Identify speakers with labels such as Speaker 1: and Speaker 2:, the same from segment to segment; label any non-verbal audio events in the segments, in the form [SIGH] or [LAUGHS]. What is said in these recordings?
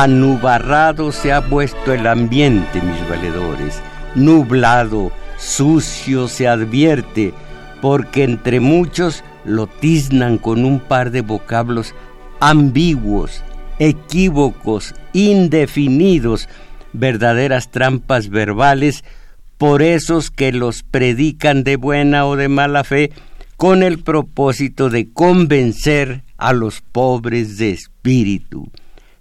Speaker 1: Anubarrado se ha puesto el ambiente, mis valedores, nublado, sucio se advierte, porque entre muchos lo tiznan con un par de vocablos ambiguos, equívocos, indefinidos, verdaderas trampas verbales, por esos que los predican de buena o de mala fe, con el propósito de convencer a los pobres de espíritu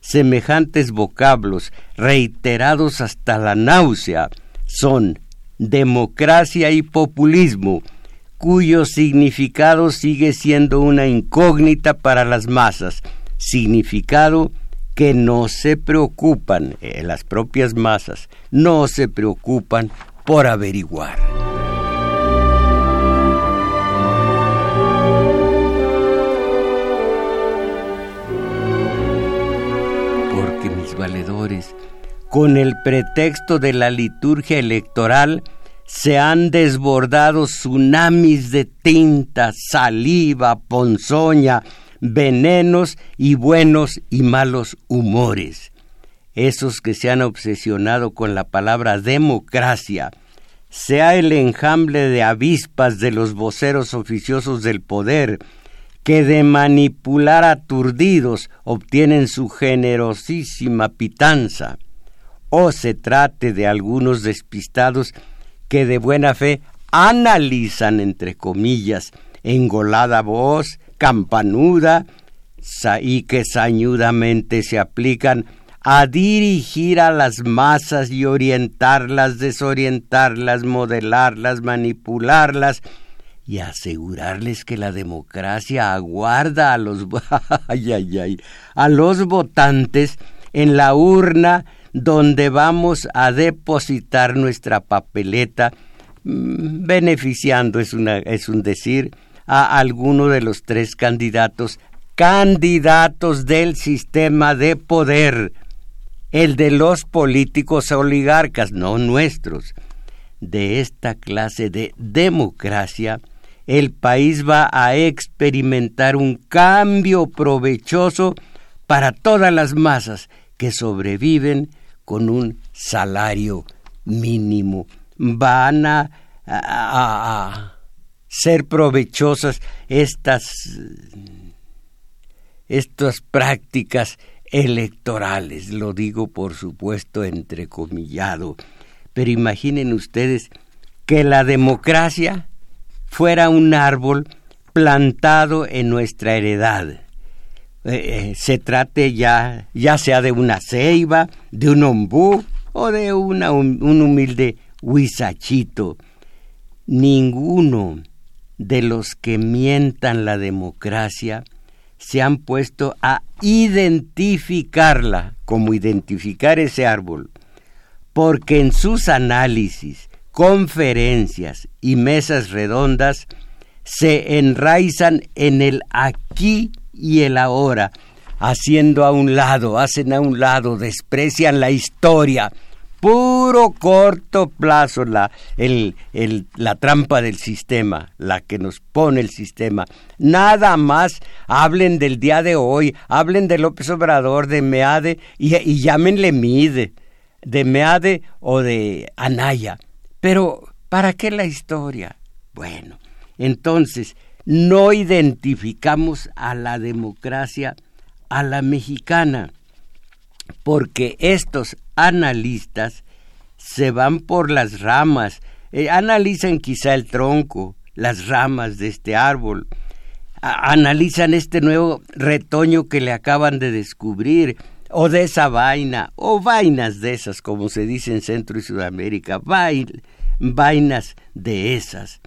Speaker 1: semejantes vocablos, reiterados hasta la náusea, son democracia y populismo, cuyo significado sigue siendo una incógnita para las masas, significado que no se preocupan, eh, las propias masas, no se preocupan por averiguar. Con el pretexto de la liturgia electoral, se han desbordado tsunamis de tinta, saliva, ponzoña, venenos y buenos y malos humores. Esos que se han obsesionado con la palabra democracia, sea el enjambre de avispas de los voceros oficiosos del poder, que de manipular aturdidos obtienen su generosísima pitanza, o se trate de algunos despistados que de buena fe analizan, entre comillas, engolada voz, campanuda, y que sañudamente se aplican a dirigir a las masas y orientarlas, desorientarlas, modelarlas, manipularlas, y asegurarles que la democracia aguarda a los [LAUGHS] a los votantes en la urna donde vamos a depositar nuestra papeleta mm, beneficiando es una es un decir a alguno de los tres candidatos candidatos del sistema de poder el de los políticos oligarcas no nuestros de esta clase de democracia el país va a experimentar un cambio provechoso para todas las masas que sobreviven con un salario mínimo. Van a, ser provechosas estas, estas prácticas electorales, lo digo por supuesto entrecomillado, pero imaginen ustedes que la democracia fuera un árbol plantado en nuestra heredad. Eh, eh, se trate ya, ya sea de una ceiba, de un ombú o de una, un, humilde huizachito. Ninguno de los que mientan la democracia se han puesto a identificarla, como identificar ese árbol, porque en sus análisis conferencias y mesas redondas se enraizan en el aquí y el ahora, haciendo a un lado, hacen a un lado, desprecian la historia, puro corto plazo la, la trampa del sistema, la que nos pone el sistema. Nada más hablen del día de hoy, hablen de López Obrador, de Meade y, y llámenle Mide, de Meade o de Anaya. Pero, ¿para qué la historia? Bueno, entonces, no identificamos a la democracia a la mexicana, porque estos analistas se van por las ramas, eh, analizan quizá el tronco, las ramas de este árbol, analizan este nuevo retoño que le acaban de descubrir, o de esa vaina, o vainas de esas, como se dice en Centro y Sudamérica, vainas de esas.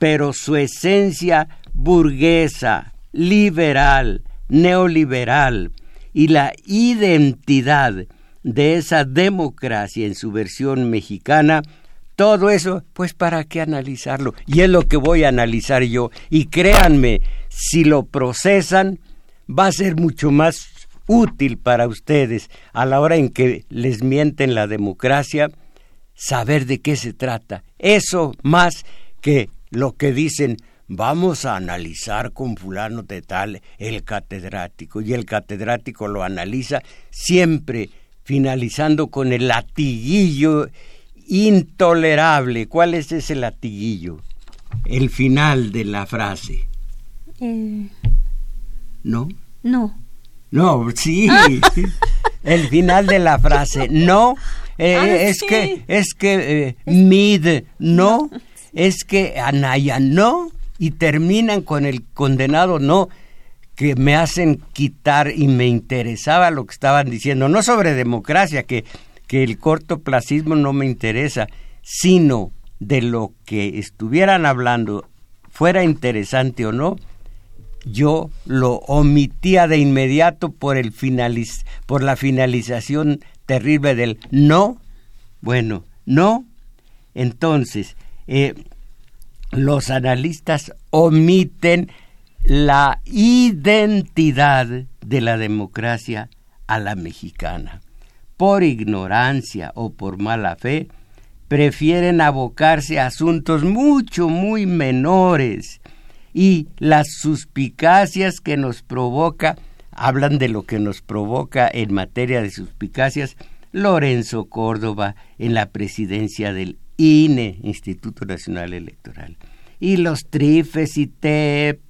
Speaker 1: Pero su esencia burguesa, liberal, neoliberal y la identidad de esa democracia en su versión mexicana, todo eso, pues para qué analizarlo. Y es lo que voy a analizar yo. Y créanme, si lo procesan, va a ser mucho más útil para ustedes a la hora en que les mienten la democracia, saber de qué se trata. Eso más que lo que dicen, vamos a analizar con fulano de tal el catedrático, y el catedrático lo analiza siempre finalizando con el latiguillo intolerable. ¿Cuál es ese latiguillo? El final de la frase.
Speaker 2: Eh,
Speaker 1: ¿No?
Speaker 2: no.
Speaker 1: No, sí. [LAUGHS] El final de la frase. No. eh,
Speaker 2: Ah,
Speaker 1: es
Speaker 2: sí.
Speaker 1: que, es que, eh, mid, no. Es que Anaya, no. Y terminan con el condenado, no. Que me hacen quitar y me interesaba lo que estaban diciendo. No sobre democracia, que, que el cortoplacismo no me interesa, sino de lo que estuvieran hablando, fuera interesante o no, yo lo omitía de inmediato por el finaliz por la finalización terrible del no. Bueno, no. Entonces, eh, los analistas omiten la identidad de la democracia a la mexicana. Por ignorancia o por mala fe, prefieren abocarse a asuntos mucho, muy menores y las suspicacias que nos provoca, hablan de lo que nos provoca en materia de suspicacias Lorenzo Córdoba en la presidencia del INE, Instituto Nacional Electoral. Y los trifes y TPJF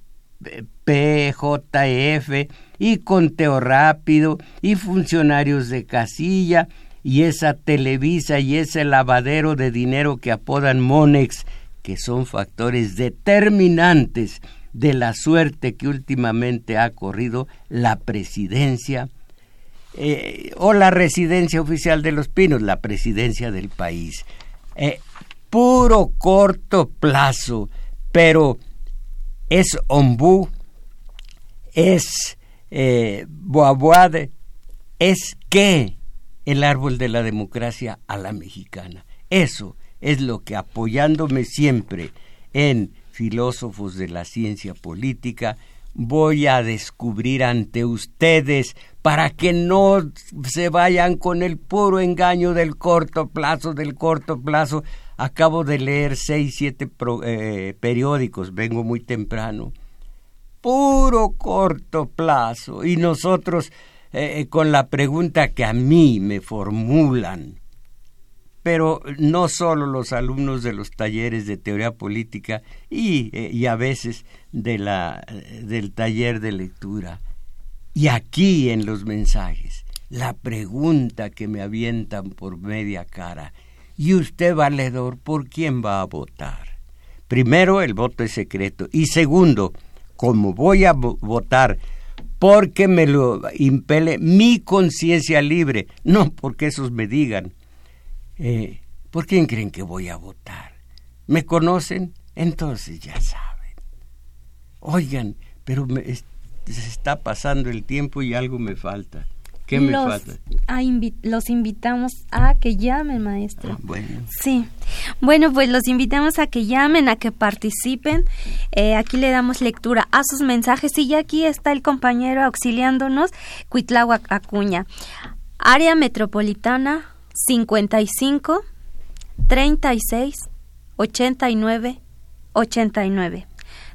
Speaker 1: y conteo rápido y funcionarios de casilla y esa Televisa y ese lavadero de dinero que apodan Monex, que son factores determinantes de la suerte que últimamente ha corrido la presidencia eh, o la residencia oficial de los Pinos, la presidencia del país. Eh, puro corto plazo, pero es ombú, es eh, boaboade, es que el árbol de la democracia a la mexicana. Eso es lo que apoyándome siempre en filósofos de la ciencia política, voy a descubrir ante ustedes para que no se vayan con el puro engaño del corto plazo, del corto plazo. Acabo de leer seis, siete eh, periódicos, vengo muy temprano. Puro corto plazo. Y nosotros eh, con la pregunta que a mí me formulan, pero no solo los alumnos de los talleres de teoría política y, eh, y a veces de la, eh, del taller de lectura. Y aquí en los mensajes, la pregunta que me avientan por media cara, ¿y usted, valedor, por quién va a votar? Primero, el voto es secreto. Y segundo, como voy a vo- votar porque me lo impele mi conciencia libre, no porque esos me digan, eh, ¿por quién creen que voy a votar? ¿Me conocen? Entonces ya saben. Oigan, pero me, es- se está pasando el tiempo y algo me falta. ¿Qué me
Speaker 2: los,
Speaker 1: falta?
Speaker 2: a invi- los invitamos a que llamen, maestro.
Speaker 1: Ah, bueno.
Speaker 2: Sí. Bueno, pues los invitamos a que llamen, a que participen. Eh, aquí le damos lectura a sus mensajes y ya aquí está el compañero auxiliándonos, Cuitláhuac Acuña. Área metropolitana 55 36 89 89.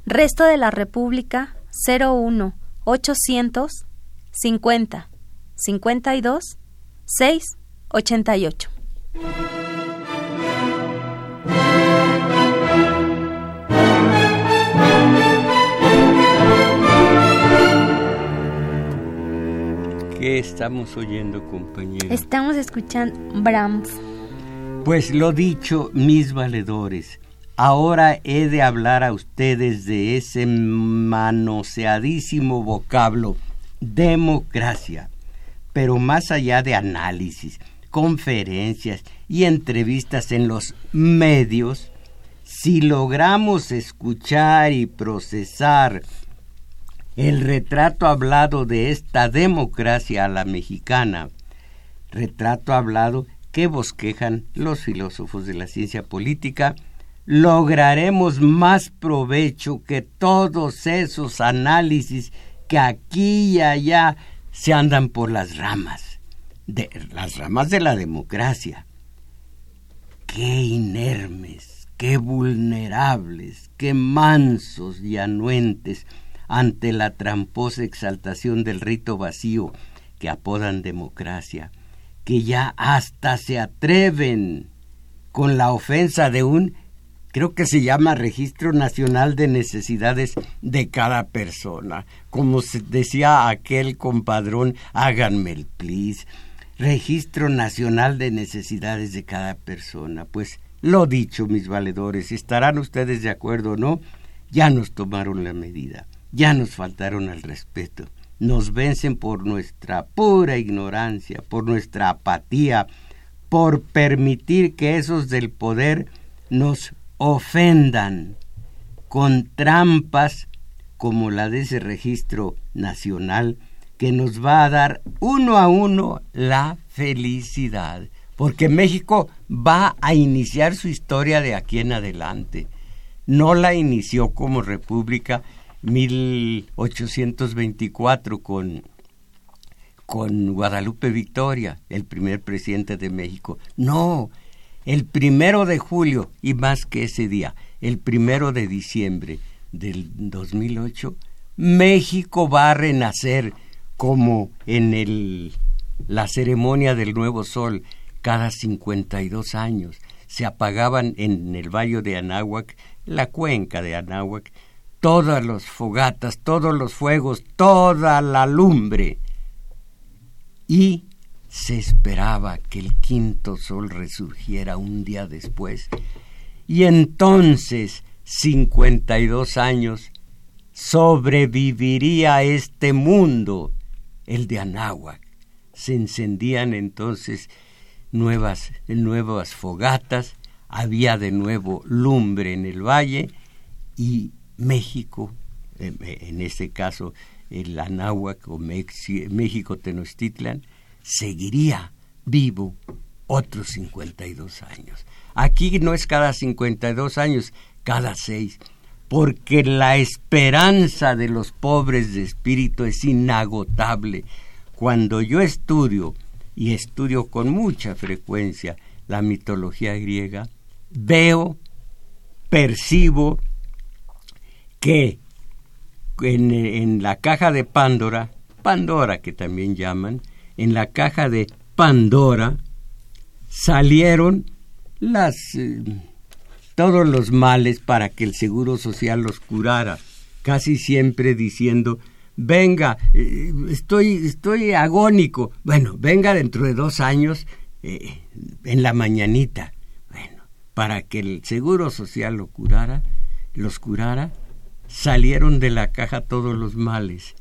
Speaker 2: Resto de la República 01 800 50 52 6 88.
Speaker 1: ¿Qué estamos oyendo, compañero?
Speaker 2: Estamos escuchando Brahms.
Speaker 1: Pues lo dicho, mis valedores, Ahora he de hablar a ustedes de ese manoseadísimo vocablo, democracia. Pero más allá de análisis, conferencias y entrevistas en los medios, si logramos escuchar y procesar el retrato hablado de esta democracia a la mexicana, retrato hablado que bosquejan los filósofos de la ciencia política, lograremos más provecho que todos esos análisis que aquí y allá se andan por las ramas, de las ramas de la democracia. Qué inermes, qué vulnerables, qué mansos y anuentes ante la tramposa exaltación del rito vacío que apodan democracia, que ya hasta se atreven con la ofensa de un creo que se llama Registro Nacional de Necesidades de cada persona. Como decía aquel compadrón, háganme el please. Registro Nacional de Necesidades de cada persona. Pues lo dicho, mis valedores, estarán ustedes de acuerdo o no, ya nos tomaron la medida, ya nos faltaron al respeto, nos vencen por nuestra pura ignorancia, por nuestra apatía, por permitir que esos del poder nos ofendan con trampas como la de ese registro nacional que nos va a dar uno a uno la felicidad, porque México va a iniciar su historia de aquí en adelante. No la inició como república 1824 con con Guadalupe Victoria, el primer presidente de México. No, el primero de julio y más que ese día, el primero de diciembre del 2008, México va a renacer como en el, la ceremonia del nuevo sol cada 52 años. Se apagaban en el valle de Anáhuac, la cuenca de Anáhuac, todas las fogatas, todos los fuegos, toda la lumbre. Y se esperaba que el quinto sol resurgiera un día después. Y entonces, 52 años, sobreviviría este mundo, el de Anáhuac. Se encendían entonces nuevas, nuevas fogatas, había de nuevo lumbre en el valle y México, en este caso el Anáhuac o México Tenochtitlan, seguiría vivo otros 52 años. Aquí no es cada 52 años, cada seis, porque la esperanza de los pobres de espíritu es inagotable. Cuando yo estudio, y estudio con mucha frecuencia la mitología griega, veo, percibo que en, la caja de Pándora, Pandora que también llaman, en la caja de Pandora salieron las eh, todos los males para que el seguro social los curara, casi siempre diciendo venga, eh, estoy, estoy agónico. Bueno, venga dentro de dos años eh, en la mañanita. Bueno, para que el Seguro Social lo curara, los curara, salieron de la caja todos los males.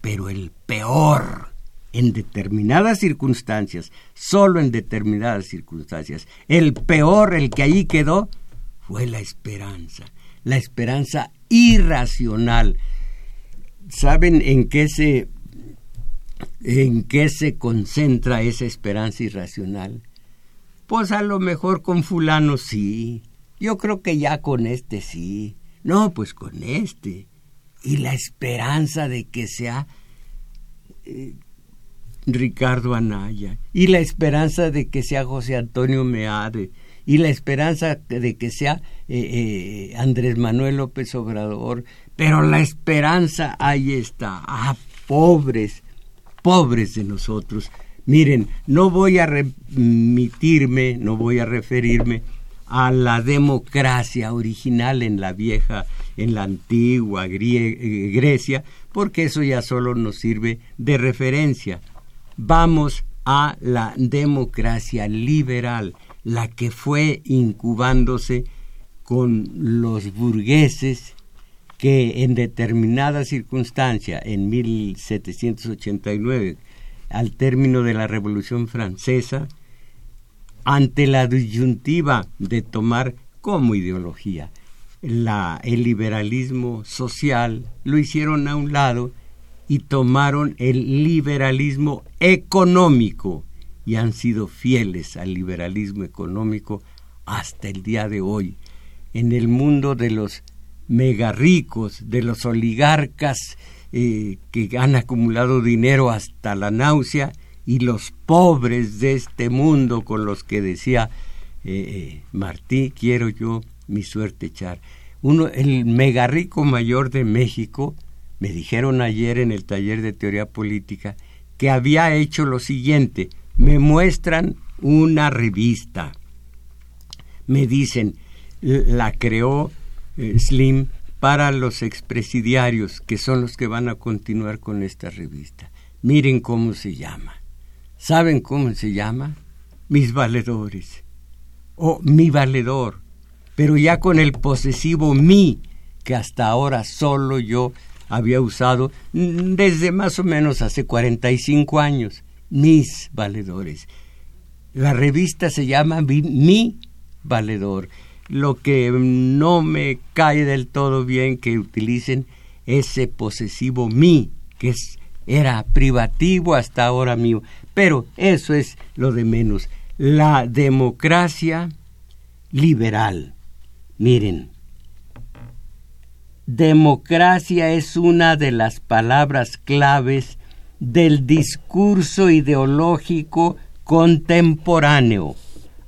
Speaker 1: Pero el peor en determinadas circunstancias, solo en determinadas circunstancias. El peor, el que ahí quedó, fue la esperanza, la esperanza irracional. ¿Saben en qué se en qué se concentra esa esperanza irracional? Pues a lo mejor con fulano sí. Yo creo que ya con este sí. No, pues con este. Y la esperanza de que sea eh, Ricardo Anaya, y la esperanza de que sea José Antonio Meade, y la esperanza de que sea eh, eh, Andrés Manuel López Obrador, pero la esperanza ahí está. Ah, pobres, pobres de nosotros. Miren, no voy a remitirme, no voy a referirme a la democracia original en la vieja, en la antigua eh, Grecia, porque eso ya solo nos sirve de referencia. Vamos a la democracia liberal, la que fue incubándose con los burgueses que en determinada circunstancia, en 1789, al término de la Revolución Francesa, ante la disyuntiva de tomar como ideología el liberalismo social, lo hicieron a un lado y tomaron el liberalismo económico y han sido fieles al liberalismo económico hasta el día de hoy. En el mundo de los mega ricos, de los oligarcas eh, que han acumulado dinero hasta la náusea y los pobres de este mundo con los que decía eh, eh, Martí, quiero yo mi suerte echar. Uno, el mega rico mayor de México, me dijeron ayer en el taller de teoría política, que había hecho lo siguiente, me muestran una revista, me dicen, la creó eh, Slim para los expresidiarios, que son los que van a continuar con esta revista. Miren cómo se llama. ¿Saben cómo se llama? Mis valedores. O mi valedor. Pero ya con el posesivo mi, que hasta ahora solo yo había usado desde más o menos hace 45 años. Mis valedores. La revista se llama Mi Valedor lo que no me cae del todo bien que utilicen ese posesivo mi, que es, era privativo hasta ahora mío. Pero eso es lo de menos. La democracia liberal. Miren, democracia es una de las palabras claves del discurso ideológico contemporáneo,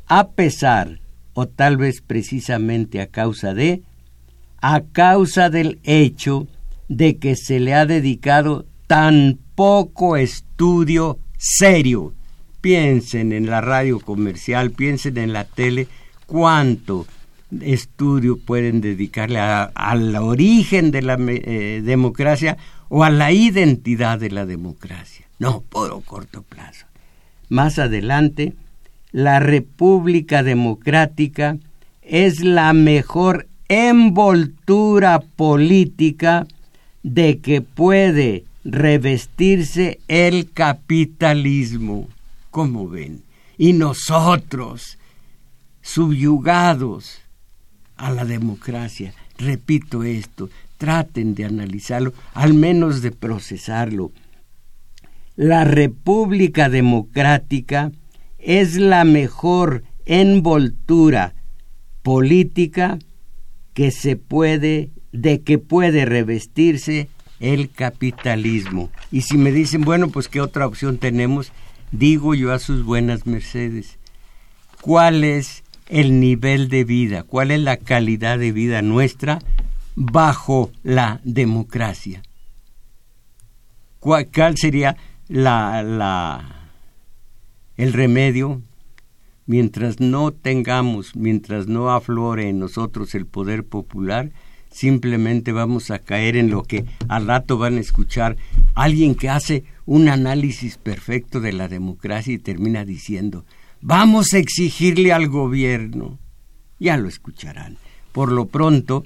Speaker 1: a pesar o tal vez precisamente a causa de, a causa del hecho de que se le ha dedicado tan poco estudio serio. Piensen en la radio comercial, piensen en la tele, cuánto estudio pueden dedicarle al origen de la eh, democracia o a la identidad de la democracia. No, por corto plazo. Más adelante la República Democrática es la mejor envoltura política de que puede revestirse el capitalismo. como ven? Y nosotros, subyugados a la democracia, repito esto, traten de analizarlo, al menos de procesarlo. La República Democrática es la mejor envoltura política que se puede de que puede revestirse el capitalismo. Y si me dicen, bueno, pues qué otra opción tenemos, digo yo a sus buenas mercedes, ¿cuál es el nivel de vida, cuál es la calidad de vida nuestra bajo la democracia? ¿Cuál, sería la, la el remedio, mientras no tengamos, mientras no aflore en nosotros el poder popular, simplemente vamos a caer en lo que al rato van a escuchar alguien que hace un análisis perfecto de la democracia y termina diciendo, vamos a exigirle al gobierno. Ya lo escucharán. Por lo pronto,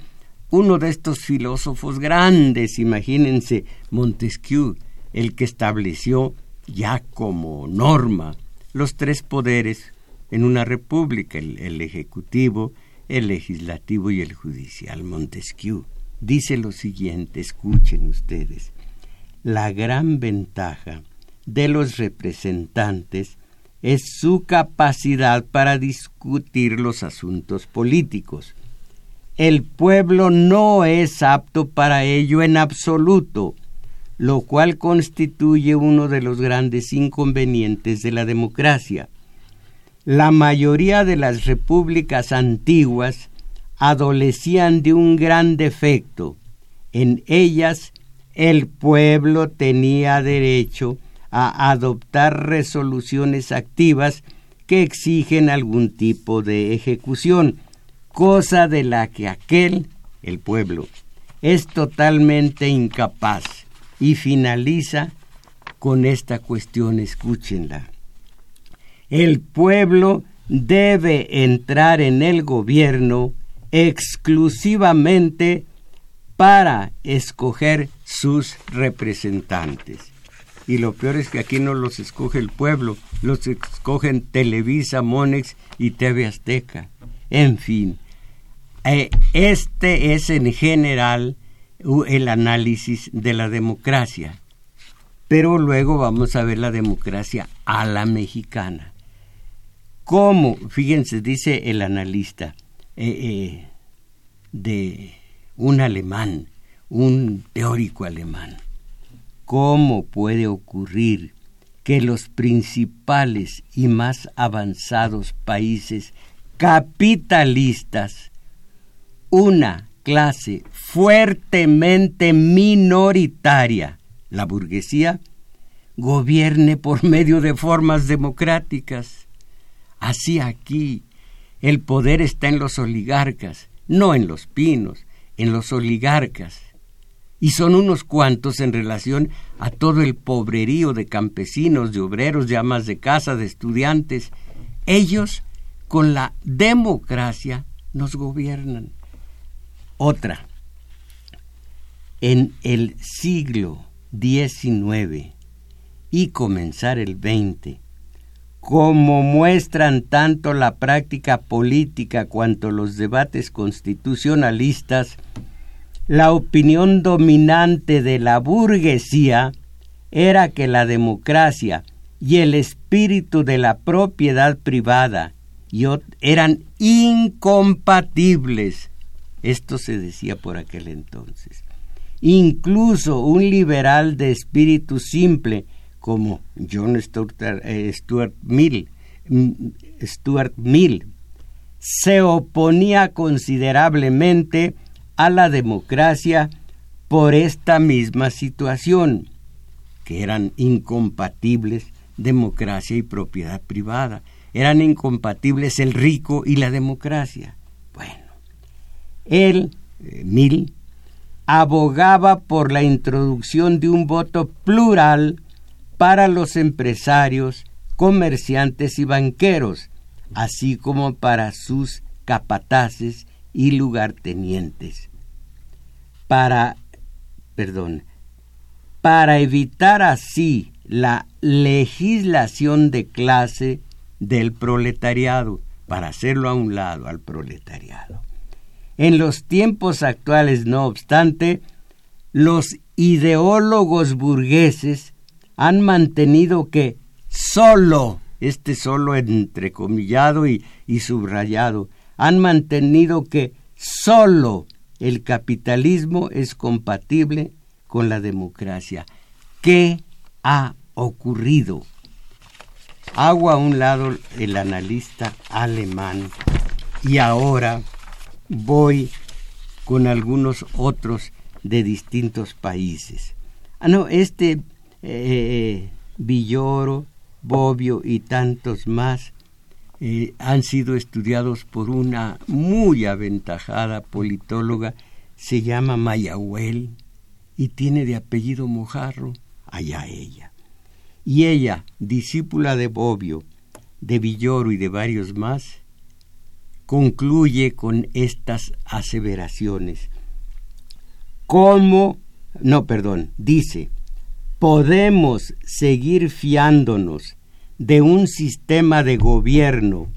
Speaker 1: uno de estos filósofos grandes, imagínense Montesquieu, el que estableció ya como norma los tres poderes en una república, el, ejecutivo, el legislativo y el judicial. Montesquieu dice lo siguiente, escuchen ustedes, la gran ventaja de los representantes es su capacidad para discutir los asuntos políticos. El pueblo no es apto para ello en absoluto lo cual constituye uno de los grandes inconvenientes de la democracia. La mayoría de las repúblicas antiguas adolecían de un gran defecto. En ellas el pueblo tenía derecho a adoptar resoluciones activas que exigen algún tipo de ejecución, cosa de la que aquel, el pueblo, es totalmente incapaz y finaliza con esta cuestión, escúchenla. El pueblo debe entrar en el gobierno exclusivamente para escoger sus representantes. Y lo peor es que aquí no los escoge el pueblo, los escogen Televisa, Monex y TV Azteca. En fin, eh, este es en general el análisis de la democracia. Pero luego vamos a ver la democracia a la mexicana. ¿Cómo? Fíjense, dice el analista eh, eh, de un alemán, un teórico alemán. ¿Cómo puede ocurrir que los principales y más avanzados países capitalistas, una clase fuertemente minoritaria, la burguesía, gobierne por medio de formas democráticas. Así aquí el poder está en los oligarcas, no en los pinos, en los oligarcas. Y son unos cuantos en relación a todo el pobrerío de campesinos, de obreros, de amas de casa, de estudiantes. Ellos, con la democracia, nos gobiernan. Otra, en el siglo XIX y comenzar el XX, como muestran tanto la práctica política cuanto los debates constitucionalistas, la opinión dominante de la burguesía era que la democracia y el espíritu de la propiedad privada eran incompatibles. Esto se decía por aquel entonces. Incluso un liberal de espíritu simple como John eh, Stuart, Mill, mm, Stuart Mill se oponía considerablemente a la democracia por esta misma situación, que eran incompatibles democracia y propiedad privada, eran incompatibles el rico y la democracia. Bueno, él, eh, Mill, abogaba por la introducción de un voto plural para los empresarios, comerciantes y banqueros, así como para sus capataces y lugartenientes. Para, perdón, para evitar así la legislación de clase del proletariado, para hacerlo a un lado al proletariado. En los tiempos actuales, no obstante, los ideólogos burgueses han mantenido que solo, este solo entrecomillado y, y subrayado, han mantenido que solo el capitalismo es compatible con la democracia. ¿Qué ha ocurrido? Hago a un lado el analista alemán y ahora voy con algunos otros de distintos países. Ah, no, este eh, Villoro, Bobbio y tantos más eh, han sido estudiados por una muy aventajada politóloga, se llama Mayahuel y tiene de apellido Mojarro, allá ella. Y ella, discípula de Bobbio, de Villoro y de varios más, concluye con estas aseveraciones. ¿Cómo? No, perdón, dice, podemos seguir fiándonos de un sistema de gobierno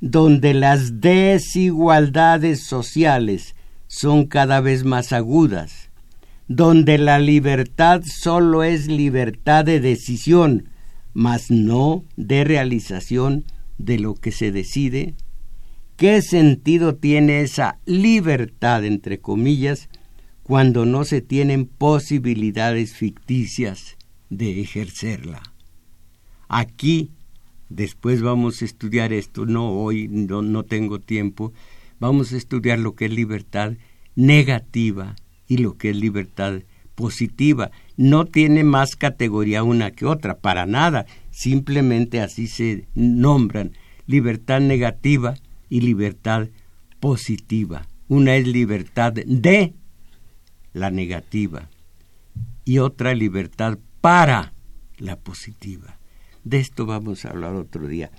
Speaker 1: donde las desigualdades sociales son cada vez más agudas, donde la libertad solo es libertad de decisión, mas no de realización de lo que se decide? ¿Qué sentido tiene esa libertad, entre comillas, cuando no se tienen posibilidades ficticias de ejercerla. Aquí, después vamos a estudiar esto, no hoy, no, no tengo tiempo, vamos a estudiar lo que es libertad negativa y lo que es libertad positiva. No tiene más categoría una que otra, para nada, simplemente así se nombran, libertad negativa y libertad positiva. Una es libertad de la negativa, y otra libertad para la positiva. De esto vamos a hablar otro día.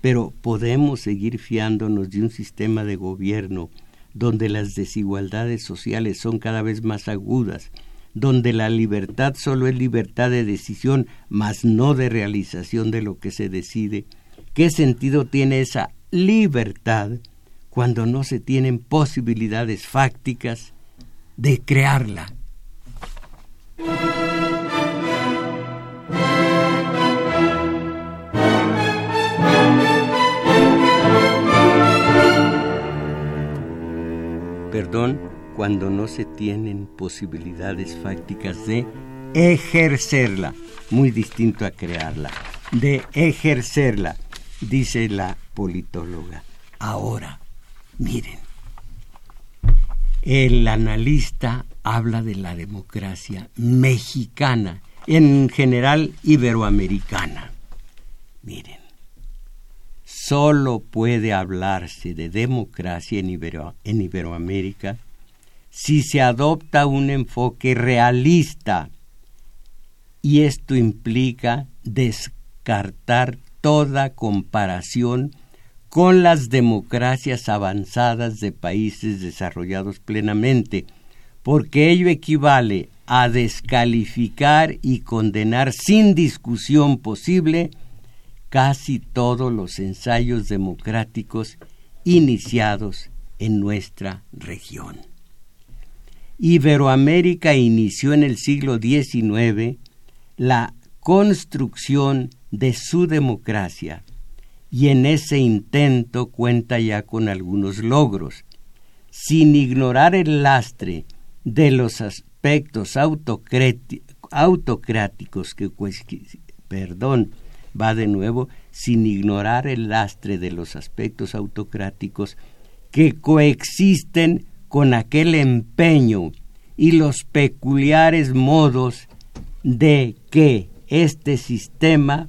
Speaker 1: Pero podemos seguir fiándonos de un sistema de gobierno donde las desigualdades sociales son cada vez más agudas, donde la libertad solo es libertad de decisión, mas no de realización de lo que se decide, ¿qué sentido tiene esa libertad cuando no se tienen posibilidades fácticas de crearla? Perdón, cuando no se tienen posibilidades fácticas de ejercerla, muy distinto a crearla, de ejercerla, dice la politóloga. Ahora, miren, el analista habla de la democracia mexicana, en general iberoamericana. Miren, solo puede hablarse de democracia en, en Iberoamérica si se adopta un enfoque realista y esto implica descartar toda comparación con las democracias avanzadas de países desarrollados plenamente, porque ello equivale a descalificar y condenar sin discusión posible casi todos los ensayos democráticos iniciados en nuestra región. Iberoamérica inició en el siglo XIX la construcción de su democracia y en ese intento cuenta ya con algunos logros, sin ignorar el lastre de los aspectos autocráticos que, perdón, va de nuevo, sin ignorar el lastre de los aspectos autocráticos que coexisten con aquel empeño y los peculiares modos de que este sistema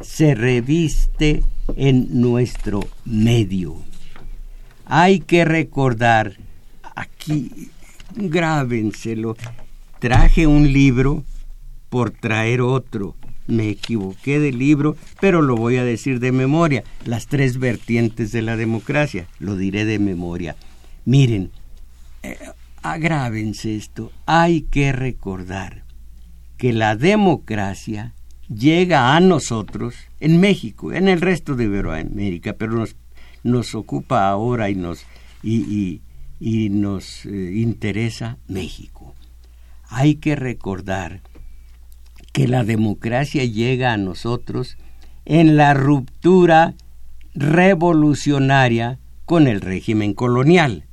Speaker 1: se reviste en nuestro medio. Hay que recordar, aquí grábenselo, traje un libro por traer otro. Me equivoqué de libro, pero lo voy a decir de memoria. Las tres vertientes de la democracia, lo diré de memoria. Miren, eh, agrávense esto, hay que recordar que la democracia llega a nosotros en México, en el resto de Iberoamérica, pero nos, nos ocupa ahora y nos, y, nos eh, interesa México. Hay que recordar que la democracia llega a nosotros en la ruptura revolucionaria con el régimen colonial.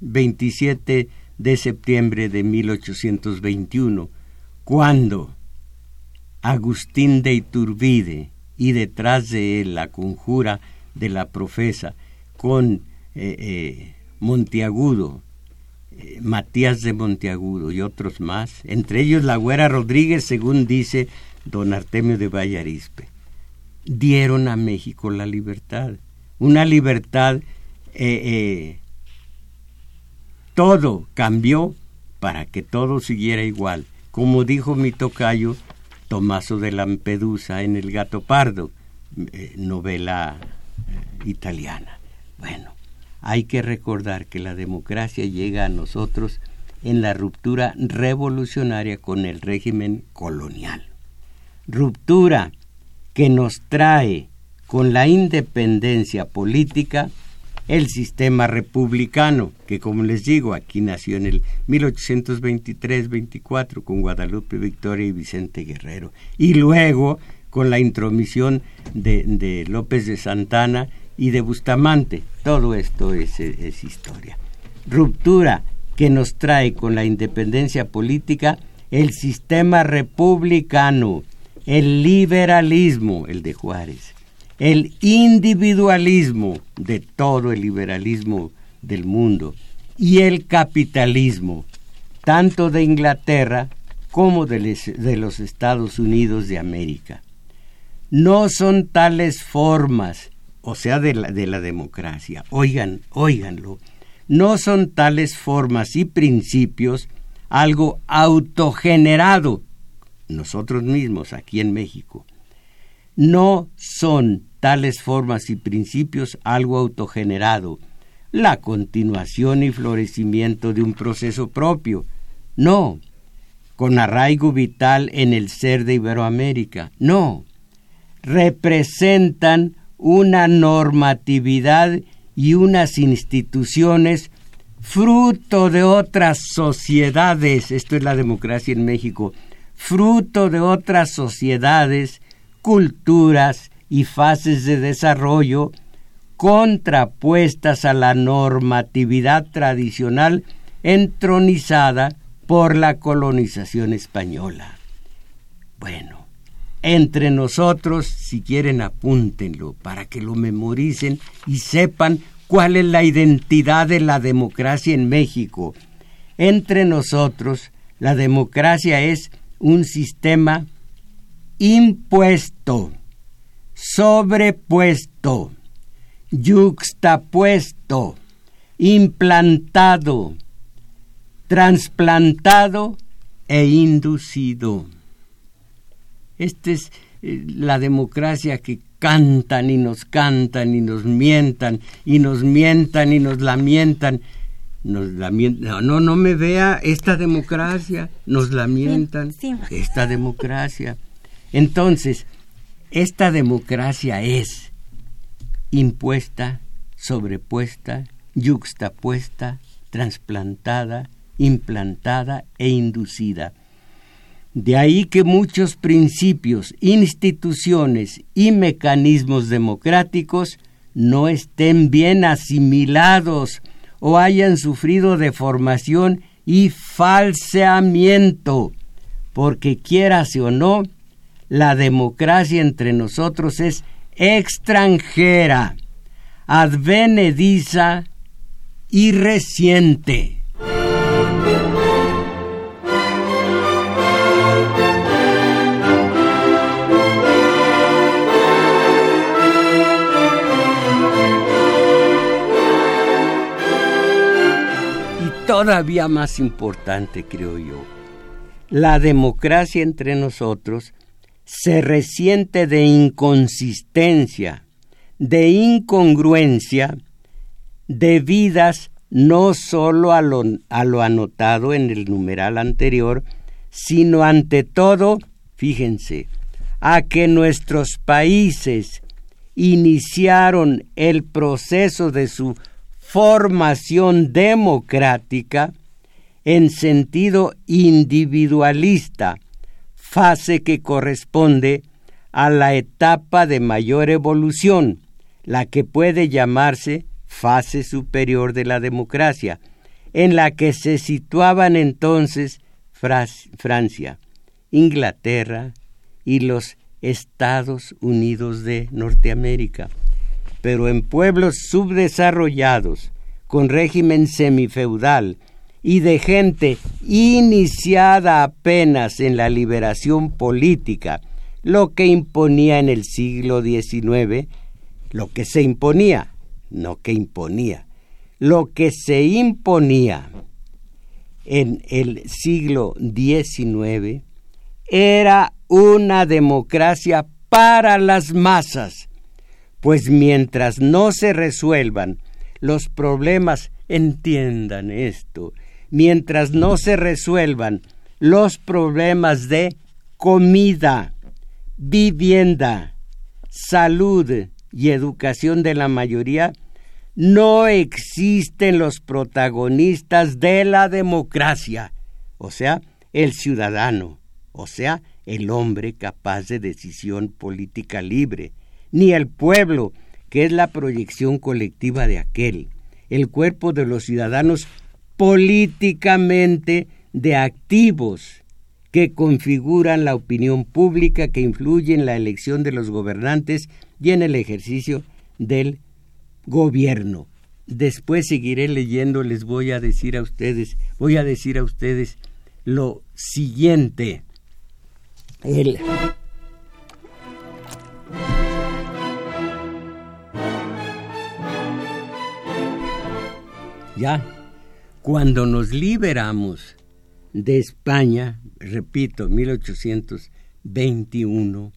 Speaker 1: 27 de septiembre de 1821, cuando Agustín de Iturbide y detrás de él la conjura de la profesa con eh, eh, eh, Matías de Monteagudo y otros más, entre ellos la Güera Rodríguez, según dice don Artemio de Vallarispe, dieron a México la libertad, una libertad todo cambió para que todo siguiera igual. Como dijo mi tocayo Tomaso de Lampedusa en El gato pardo, eh, novela eh, italiana. Bueno, hay que recordar que la democracia llega a nosotros en la ruptura revolucionaria con el régimen colonial. Ruptura que nos trae con la independencia política el sistema republicano, que como les digo, aquí nació en el 1823-24 con Guadalupe Victoria y Vicente Guerrero, y luego con la intromisión de, López de Santana y de Bustamante. Todo esto es, es historia. Ruptura que nos trae con la independencia política el sistema republicano, el liberalismo, el de Juárez, el individualismo de todo el liberalismo del mundo y el capitalismo, tanto de Inglaterra como de, los Estados Unidos de América. No son tales formas, o sea, de la, de la democracia, oigan, oiganlo, no son tales formas y principios algo autogenerado, nosotros mismos aquí en México, no son tales formas y principios algo autogenerado, la continuación y florecimiento de un proceso propio. No, con arraigo vital en el ser de Iberoamérica. No, representan una normatividad y unas instituciones fruto de otras sociedades, esto es la democracia en México, fruto de otras sociedades, culturas y fases de desarrollo contrapuestas a la normatividad tradicional entronizada por la colonización española. Bueno, entre nosotros, si quieren apúntenlo para que lo memoricen y sepan cuál es la identidad de la democracia en México. Entre nosotros, la democracia es un sistema impuesto, sobrepuesto, yuxtapuesto, implantado, trasplantado e inducido. Esta es eh, la democracia que cantan y nos cantan y nos mientan y nos mientan y nos lamentan. Nos lamentan. No, no me vea esta democracia, nos lamentan esta democracia. Entonces, esta democracia es impuesta, sobrepuesta, yuxtapuesta, trasplantada, implantada e inducida. De ahí que muchos principios, instituciones y mecanismos democráticos no estén bien asimilados o hayan sufrido deformación y falseamiento, porque quierase o no, la democracia entre nosotros es extranjera, advenediza y reciente. Y todavía más importante, creo yo, la democracia entre nosotros se resiente de inconsistencia, de incongruencia, debidas no sólo a lo, a lo anotado en el numeral anterior, sino ante todo, fíjense, a que nuestros países iniciaron el proceso de su formación democrática en sentido individualista, fase que corresponde a la etapa de mayor evolución, la que puede llamarse fase superior de la democracia, en la que se situaban entonces Francia, Inglaterra y los Estados Unidos de Norteamérica. Pero en pueblos subdesarrollados, con régimen semifeudal, y de gente iniciada apenas en la liberación política, lo que imponía en el siglo XIX, lo que se imponía, no que imponía, lo que se imponía en el siglo XIX era una democracia para las masas, pues mientras no se resuelvan los problemas, entiendan esto, mientras no se resuelvan los problemas de comida, vivienda, salud y educación de la mayoría, no existen los protagonistas de la democracia, o sea, el ciudadano, o sea, el hombre capaz de decisión política libre, ni el pueblo, que es la proyección colectiva de aquel, el cuerpo de los ciudadanos políticamente de activos que configuran la opinión pública que influye en la elección de los gobernantes y en el ejercicio del gobierno. Después seguiré leyendo, les voy a decir a ustedes, voy a decir a ustedes lo siguiente. El, ya cuando nos liberamos de España, repito, 1821,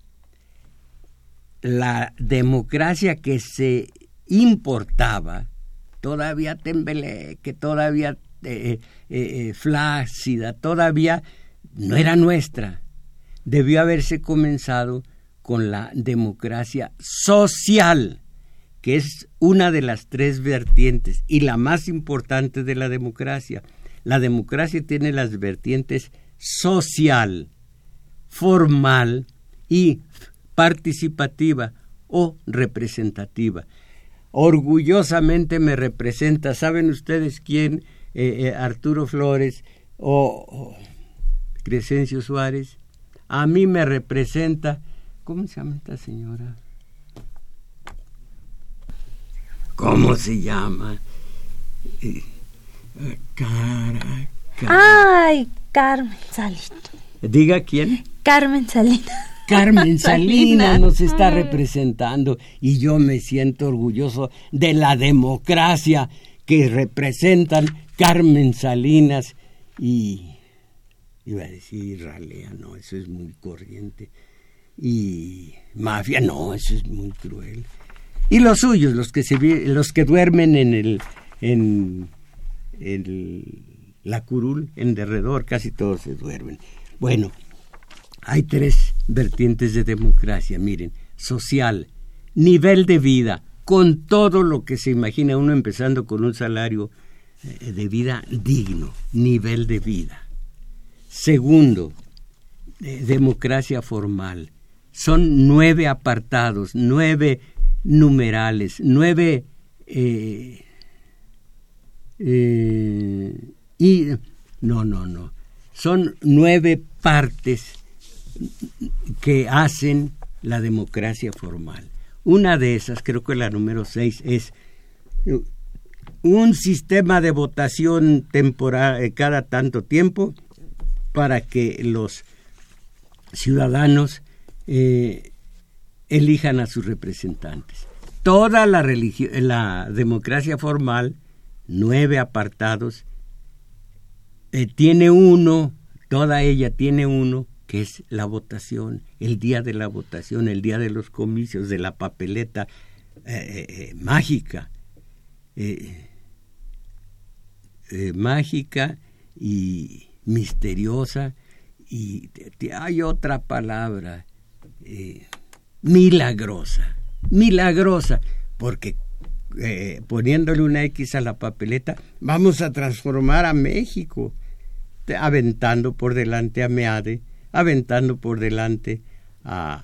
Speaker 1: la democracia que se importaba todavía que todavía eh, eh, flácida, todavía no era nuestra. Debió haberse comenzado con la democracia social, que es una de las tres vertientes y la más importante de la democracia. La democracia tiene las vertientes social, formal y participativa o representativa. Orgullosamente me representa, ¿saben ustedes quién? Eh, eh, Arturo Flores o, Crescencio Suárez. A mí me representa, ¿cómo se llama esta señora? ¿Cómo se llama? Eh,
Speaker 2: cara, Ay, Carmen Salinas.
Speaker 1: Diga quién.
Speaker 2: Carmen Salinas.
Speaker 1: Carmen [LAUGHS] Salinas nos está representando y yo me siento orgulloso de la democracia que representan Carmen Salinas y iba a decir ralea, no, eso es muy corriente y mafia, no, eso es muy cruel. Y los suyos, los que se los que duermen en el en, la curul, en derredor, casi todos se duermen. Bueno, hay tres vertientes de democracia, miren, social, nivel de vida, con todo lo que se imagina uno empezando con un salario eh, de vida digno, nivel de vida. Segundo, eh, democracia formal. Son nueve apartados, nueve numerales, nueve... Eh, y no, no, no. Son nueve partes que hacen la democracia formal. Una de esas, creo que la número seis, es un sistema de votación temporal eh, cada tanto tiempo para que los ciudadanos eh, elijan a sus representantes. Toda la, la democracia formal, nueve apartados, eh, tiene uno, toda ella tiene uno, que es la votación, el día de la votación, el día de los comicios, de la papeleta mágica. Eh, mágica y misteriosa y hay otra palabra eh, milagrosa milagrosa porque eh, poniéndole una X a la papeleta vamos a transformar a México aventando por delante a Meade aventando por delante a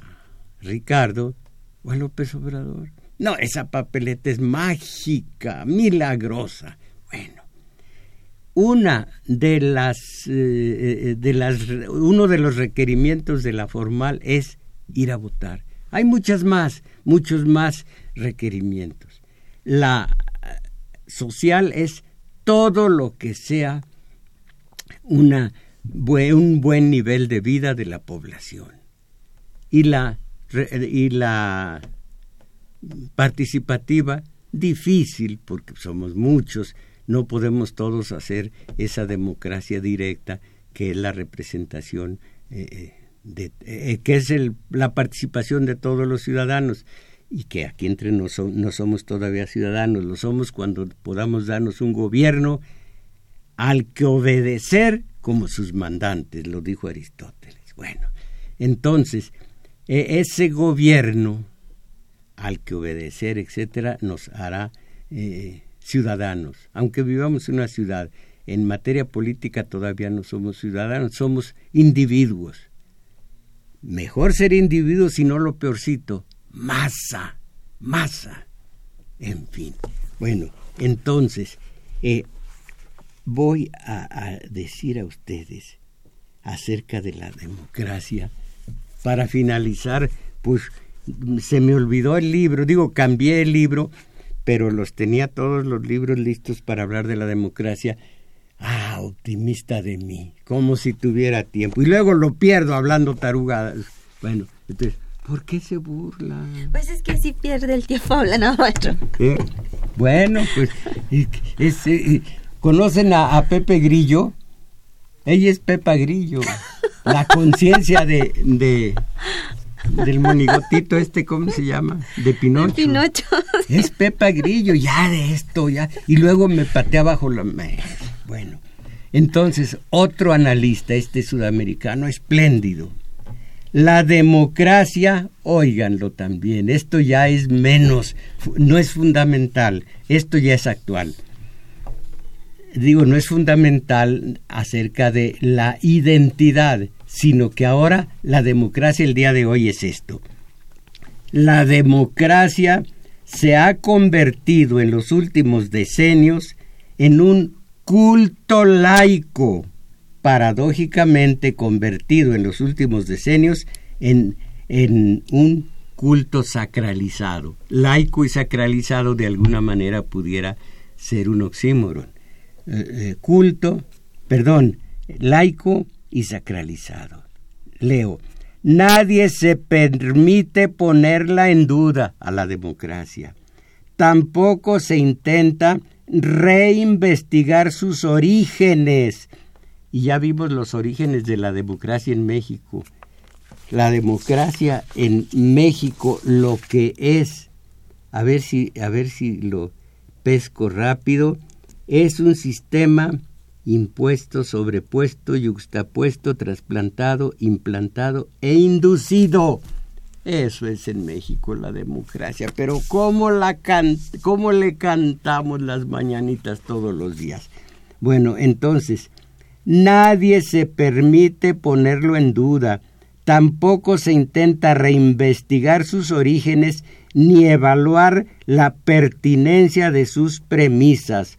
Speaker 1: Ricardo o a López Obrador no esa papeleta es mágica milagrosa bueno una de las, eh, eh, de las, uno de los requerimientos de la formal es ir a votar. Hay muchas más, muchos más requerimientos. La social es todo lo que sea una, un buen nivel de vida de la población. Y la, y la participativa, difícil, porque somos muchos, no podemos todos hacer esa democracia directa que es la representación, eh, eh, de, eh, que es el, la participación de todos los ciudadanos y que aquí entre nosotros no somos todavía ciudadanos, lo somos cuando podamos darnos un gobierno al que obedecer como sus mandantes, lo dijo Aristóteles. Bueno, entonces, ese gobierno al que obedecer, etcétera, nos hará ciudadanos. Aunque vivamos en una ciudad, en materia política todavía no somos ciudadanos, somos individuos. Mejor ser individuo, si no lo peorcito, masa, masa. En fin. Bueno, entonces, eh, voy a, decir a ustedes acerca de la democracia. Para finalizar, pues se me olvidó el libro, digo, cambié el libro pero los tenía todos los libros listos para hablar de la democracia. Ah, optimista de mí, como si tuviera tiempo. Y luego lo pierdo hablando tarugadas. Bueno, entonces, ¿por qué se burla?
Speaker 2: Pues es que así pierde el tiempo hablando [LAUGHS] maestro.
Speaker 1: Eh, bueno, pues, ¿conocen a, Pepe Grillo? Ella es Pepa Grillo, la conciencia de, de, del monigotito este, ¿cómo se llama? De Pinocho.
Speaker 2: Pinocho. [LAUGHS]
Speaker 1: Es Pepa Grillo, ya de esto, ya. Y luego me pateé abajo la... Bueno, entonces, otro analista, este sudamericano, espléndido. La democracia, óiganlo también, esto ya es menos, no es fundamental, esto ya es actual digo, no es fundamental acerca de la identidad, sino que ahora la democracia el día de hoy es esto. La democracia se ha convertido en los últimos decenios en un culto laico, paradójicamente convertido en los últimos decenios en, en un culto sacralizado. Laico y sacralizado de alguna manera pudiera ser un oxímoron. Eh, eh, culto, perdón, laico y sacralizado. Leo, nadie se permite ponerla en duda a la democracia. Tampoco se intenta reinvestigar sus orígenes. Y ya vimos los orígenes de la democracia en México. La democracia en México lo que es, a ver si, a ver si lo pesco rápido, es un sistema impuesto, sobrepuesto, yuxtapuesto, trasplantado, implantado e inducido. Eso es en México la democracia. Pero ¿cómo, la ¿cómo le cantamos las mañanitas todos los días? Bueno, entonces, nadie se permite ponerlo en duda. Tampoco se intenta reinvestigar sus orígenes ni evaluar la pertinencia de sus premisas.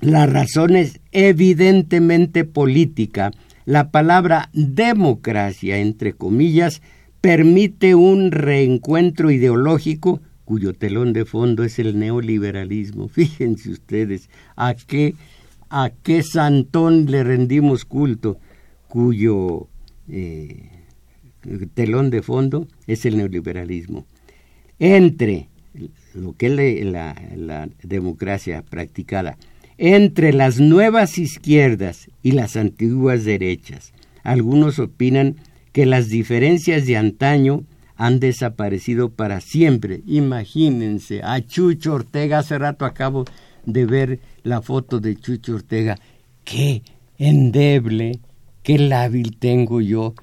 Speaker 1: La razón es evidentemente política. La palabra democracia, entre comillas, permite un reencuentro ideológico cuyo telón de fondo es el neoliberalismo. [LAUGHS] Fíjense ustedes a qué, a qué santón le rendimos culto, cuyo eh, telón de fondo es el neoliberalismo. Entre lo que es la democracia practicada entre las nuevas izquierdas y las antiguas derechas. Algunos opinan que las diferencias de antaño han desaparecido para siempre. Imagínense, a Chucho Ortega, hace rato acabo de ver la foto de Chucho Ortega. Qué endeble, qué lábil tengo yo,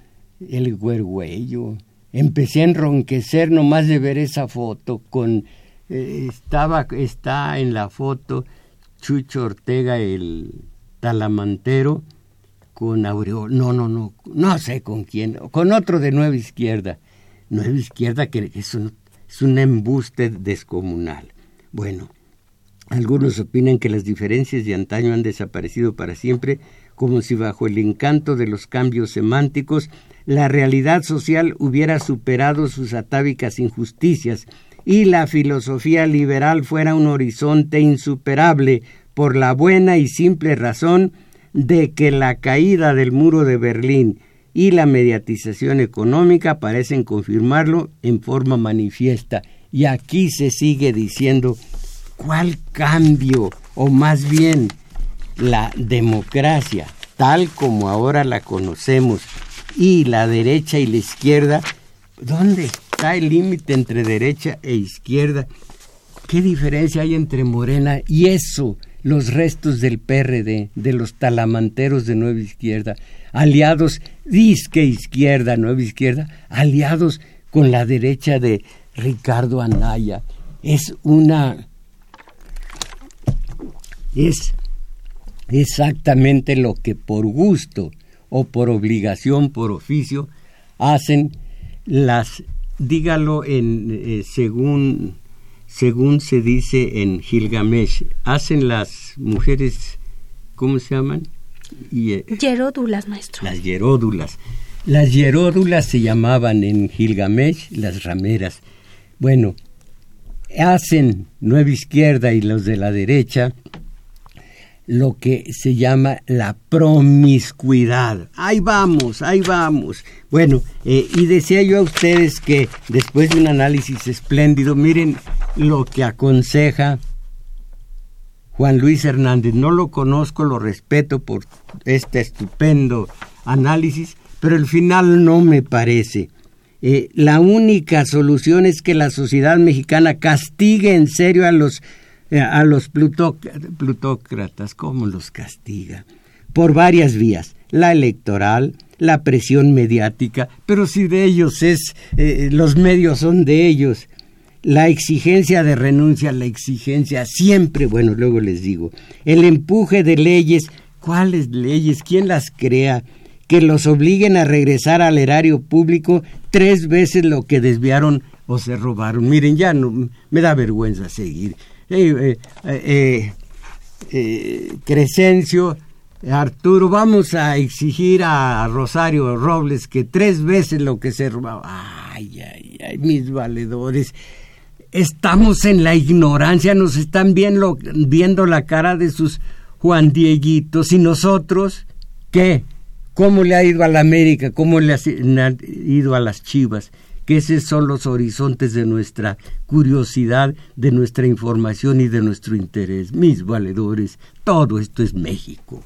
Speaker 1: el güergüello. Empecé a enronquecer nomás de ver esa foto con... Eh, estaba, está en la foto Chucho Ortega, el talamantero, con Aureol, no, no, no, no sé con quién, con otro de Nueva Izquierda. Nueva Izquierda que es un, es un embuste descomunal. Bueno, algunos opinan que las diferencias de antaño han desaparecido para siempre, como si bajo el encanto de los cambios semánticos la realidad social hubiera superado sus atávicas injusticias y la filosofía liberal fuera un horizonte insuperable por la buena y simple razón de que la caída del muro de Berlín y la mediatización económica parecen confirmarlo en forma manifiesta. Y aquí se sigue diciendo cuál cambio, o más bien la democracia, tal como ahora la conocemos, y la derecha y la izquierda, ¿dónde está el límite entre derecha e izquierda. ¿Qué diferencia hay entre Morena y eso? Los restos del PRD, de los talamanteros de Nueva Izquierda, aliados, disque izquierda, Nueva Izquierda, aliados con la derecha de Ricardo Anaya. Es una... es exactamente lo que por gusto o por obligación, por oficio, hacen las dígalo en eh, según según se dice en Gilgamesh hacen las mujeres cómo se llaman
Speaker 2: eh, yeródulas maestro.
Speaker 1: las yeródulas. Las yeródulas se llamaban en Gilgamesh las rameras. Bueno hacen nueva izquierda y los de la derecha lo que se llama la promiscuidad. Ahí vamos, ahí vamos. Bueno, eh, y decía yo a ustedes que después de un análisis espléndido, miren lo que aconseja Juan Luis Hernández. No lo conozco, lo respeto por este estupendo análisis, pero el final no me parece. eh, la única solución es que la sociedad mexicana castigue en serio a los, a los plutócratas. ¿Cómo los castiga? Por varias vías. La electoral, la presión mediática, pero si de ellos es, eh, los medios son de ellos. La exigencia de renuncia, la exigencia siempre, bueno, luego les digo, el empuje de leyes, ¿cuáles leyes? ¿Quién las crea? Que los obliguen a regresar al erario público tres veces lo que desviaron o se robaron. Miren, ya no, me da vergüenza seguir. Eh, eh, eh, Crescencio Arturo, vamos a exigir a Rosario Robles que tres veces lo que se robaba. Ay, ay, ay, mis valedores. Estamos en la ignorancia, nos están viendo, viendo la cara de sus Juan Dieguitos y nosotros, ¿qué? ¿Cómo le ha ido a la América? ¿Cómo le ha ido a las Chivas? Que esos son los horizontes de nuestra curiosidad, de nuestra información y de nuestro interés. Mis valedores, todo esto es México.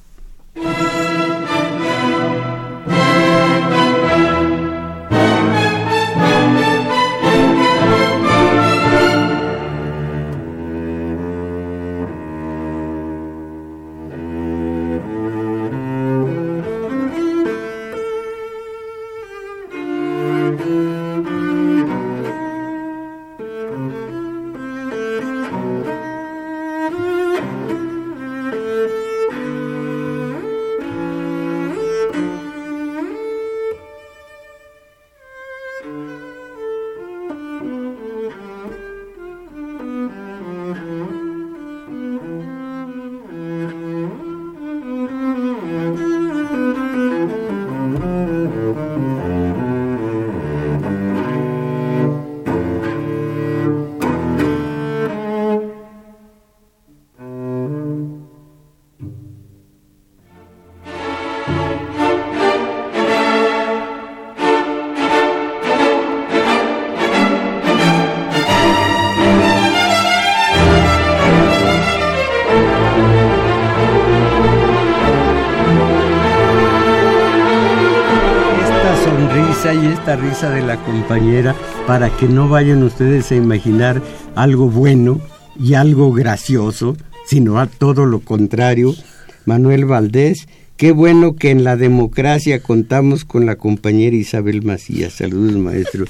Speaker 1: Esta risa de la compañera para que no vayan ustedes a imaginar algo bueno y algo gracioso, sino a todo lo contrario. Manuel Valdés, qué bueno que en la democracia contamos con la compañera Isabel Macías. Saludos, maestro.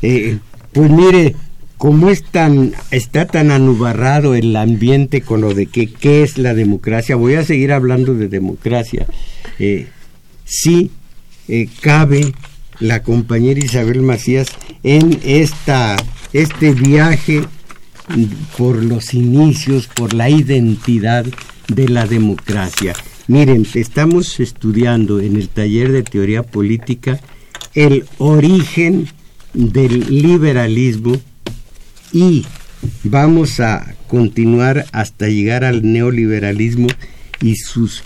Speaker 1: Eh, pues mire, como es tan, está tan anubarrado el ambiente con lo de que qué es la democracia, voy a seguir hablando de democracia. Eh, sí eh, cabe la compañera Isabel Macías en esta, este viaje por los inicios, por la identidad de la democracia. Miren, estamos estudiando en el taller de teoría política el origen del liberalismo y vamos a continuar hasta llegar al neoliberalismo y sus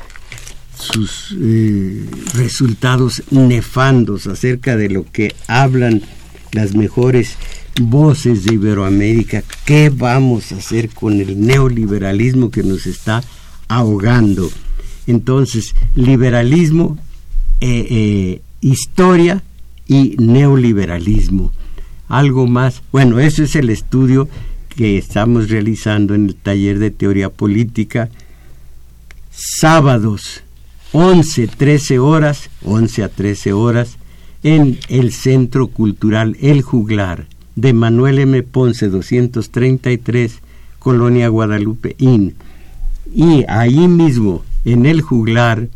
Speaker 1: sus eh, resultados nefandos acerca de lo que hablan las mejores voces de Iberoamérica. ¿Qué vamos a hacer con el neoliberalismo que nos está ahogando? Entonces, liberalismo, eh, eh, historia y neoliberalismo. Algo más. Bueno, eso es el estudio que estamos realizando en el taller de teoría política. Sábados 11, 13 horas, 11 a 13 horas, en el Centro Cultural El Juglar de Manuel M. Ponce 233, Colonia Guadalupe Inn. Y ahí mismo, en El Juglar,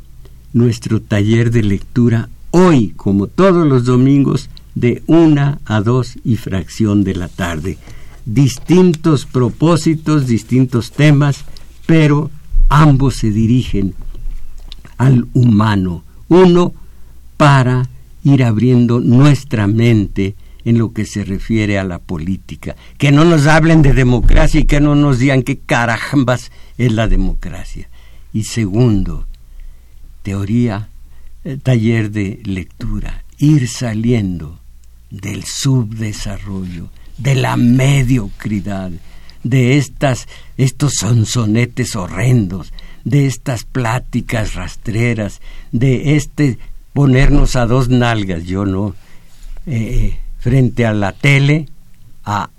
Speaker 1: nuestro taller de lectura, hoy, como todos los domingos, de una a dos y fracción de la tarde. Distintos propósitos, distintos temas, pero ambos se dirigen al humano, uno para ir abriendo nuestra mente en lo que se refiere a la política, que no nos hablen de democracia y que no nos digan qué carambas es la democracia. Y segundo, teoría, eh, taller de lectura, ir saliendo del subdesarrollo, de la mediocridad, de estas, estos sonsonetes horrendos, de estas pláticas rastreras, de este ponernos a dos nalgas, yo no. eh, frente a la tele a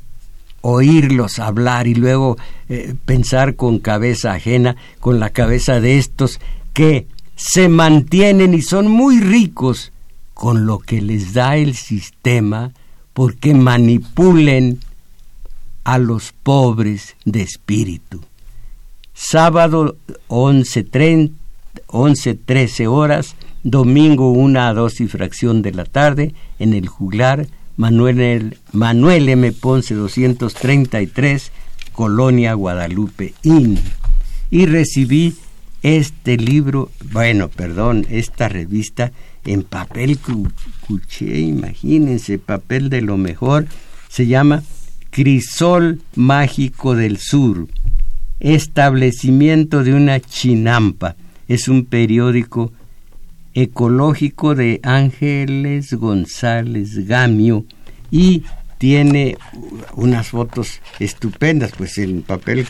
Speaker 1: oírlos hablar y luego eh, pensar con cabeza ajena, con la cabeza de estos que se mantienen y son muy ricos con lo que les da el sistema porque manipulen a los pobres de espíritu. Sábado 11, 11 13 horas, domingo 1 a 2 y fracción de la tarde, en el juglar Manuel, Manuel M. Ponce 233, Colonia Guadalupe Inn. Y recibí este libro, bueno, perdón, esta revista en papel cuché, imagínense, papel de lo mejor, se llama Crisol Mágico del Sur, establecimiento de una chinampa. Es un periódico ecológico de Ángeles González Gamio y tiene unas fotos estupendas, pues en papel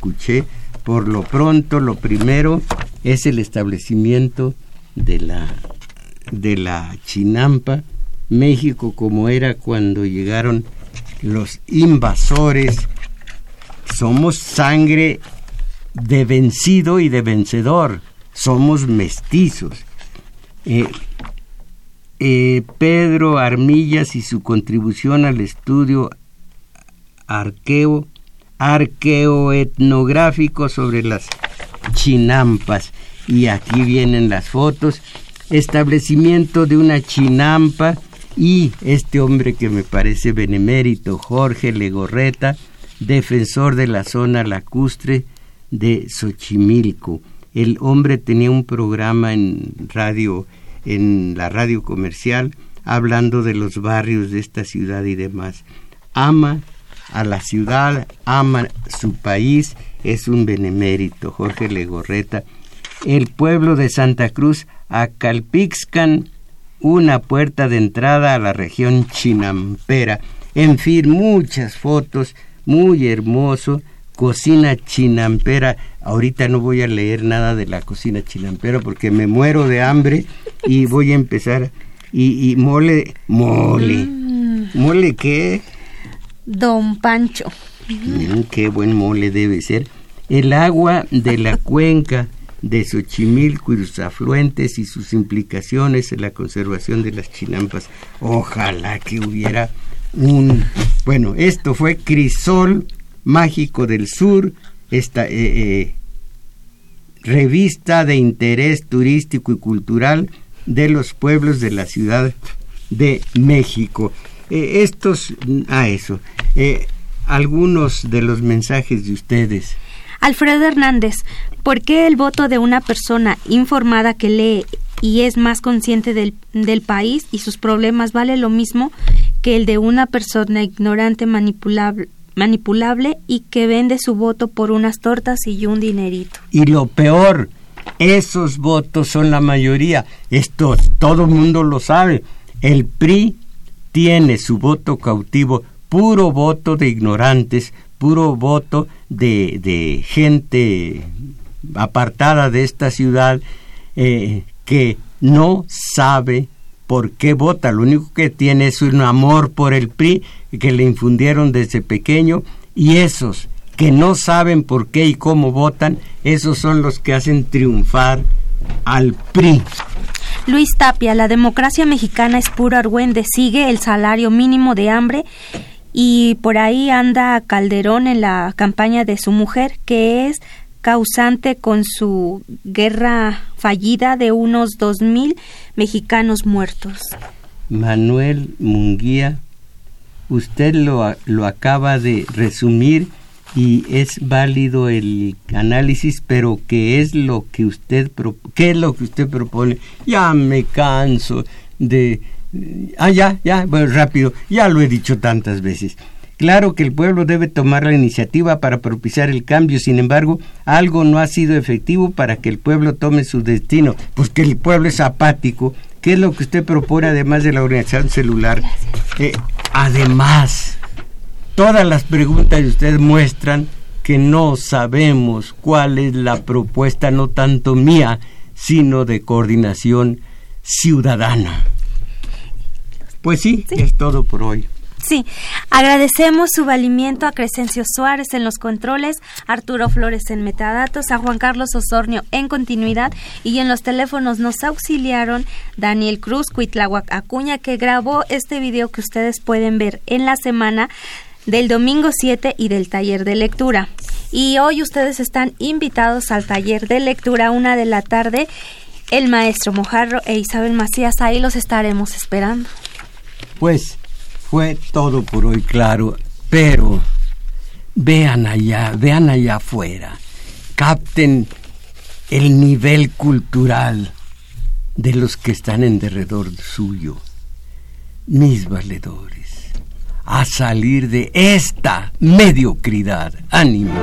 Speaker 1: cuché. Por lo pronto, lo primero es el establecimiento de la, de la Chinampa, México como era cuando llegaron los invasores. Somos sangre de vencido y de vencedor, somos mestizos eh, eh, Pedro Armillas y su contribución al estudio arqueo, arqueoetnográfico sobre las chinampas. Y aquí vienen las fotos. Establecimiento de una chinampa y este hombre que me parece benemérito, Jorge Legorreta, defensor de la zona lacustre de Xochimilco el hombre tenía un programa en radio, en la radio comercial, hablando de los barrios de esta ciudad y demás. Ama a la ciudad, ama su país, es un benemérito, Jorge Legorreta. El pueblo de Santa Cruz, Acalpixcan, una puerta de entrada a la región chinampera. En fin, muchas fotos, muy hermoso cocina chinampera. Ahorita no voy a leer nada de la cocina chinampera porque me muero de hambre y voy a empezar. Y, mole, mole. Mm. ¿Mole qué?
Speaker 2: Don Pancho.
Speaker 1: Mm, qué buen mole debe ser. El agua de la cuenca de Xochimilco y sus afluentes y sus implicaciones en la conservación de las chinampas. Ojalá que hubiera un... Bueno, esto fue Crisol Mágico del Sur, esta eh, eh, revista de interés turístico y cultural de los pueblos de la Ciudad de México. Eh, estos, a eso, algunos de los mensajes de ustedes.
Speaker 2: Alfredo Hernández, ¿por qué el voto de una persona informada que lee y es más consciente del, del, país y sus problemas vale lo mismo que el de una persona ignorante, manipulable, manipulable y que vende su voto por unas tortas y un dinerito.
Speaker 1: Y lo peor, esos votos son la mayoría. Esto todo el mundo lo sabe. El PRI tiene su voto cautivo, puro voto de ignorantes, puro voto de, de gente apartada de esta ciudad eh, que no sabe por qué vota. Lo único que tiene es un amor por el PRI que le infundieron desde pequeño y esos que no saben por qué y cómo votan, esos son los que hacen triunfar al PRI.
Speaker 2: Luis Tapia, la democracia mexicana es puro argüende, sigue el salario mínimo de hambre y por ahí anda Calderón en la campaña de su mujer, que es causante con su guerra fallida de unos dos mil mexicanos muertos.
Speaker 1: Manuel Munguía usted lo, lo acaba de resumir y es válido el análisis, pero ¿qué es lo que usted qué es lo que usted propone? Ya me canso de ah ya, ya, bueno, rápido, ya lo he dicho tantas veces. Claro que el pueblo debe tomar la iniciativa para propiciar el cambio, sin embargo, algo no ha sido efectivo para que el pueblo tome su destino, pues que el pueblo es apático. ¿Qué es lo que usted propone además de la organización celular? Eh, además, todas las preguntas de usted muestran que no sabemos cuál es la propuesta, no tanto mía, sino de coordinación ciudadana. Pues sí, es todo por hoy.
Speaker 2: Sí, agradecemos su valimiento a Crescencio Suárez en los controles, Arturo Flores en metadatos, a Juan Carlos Osornio en continuidad y en los teléfonos nos auxiliaron Daniel Cruz, Cuitlahuac Acuña, que grabó este video que ustedes pueden ver en la semana del domingo 7 y del taller de lectura. Y hoy ustedes están invitados al taller de lectura una de la tarde. El maestro Mojarro e Isabel Macías, ahí los estaremos esperando.
Speaker 1: Pues fue todo por hoy, claro, pero vean allá, vean allá afuera, capten el nivel cultural de los que están en derredor suyo, mis valedores, a salir de esta mediocridad. Ánimo.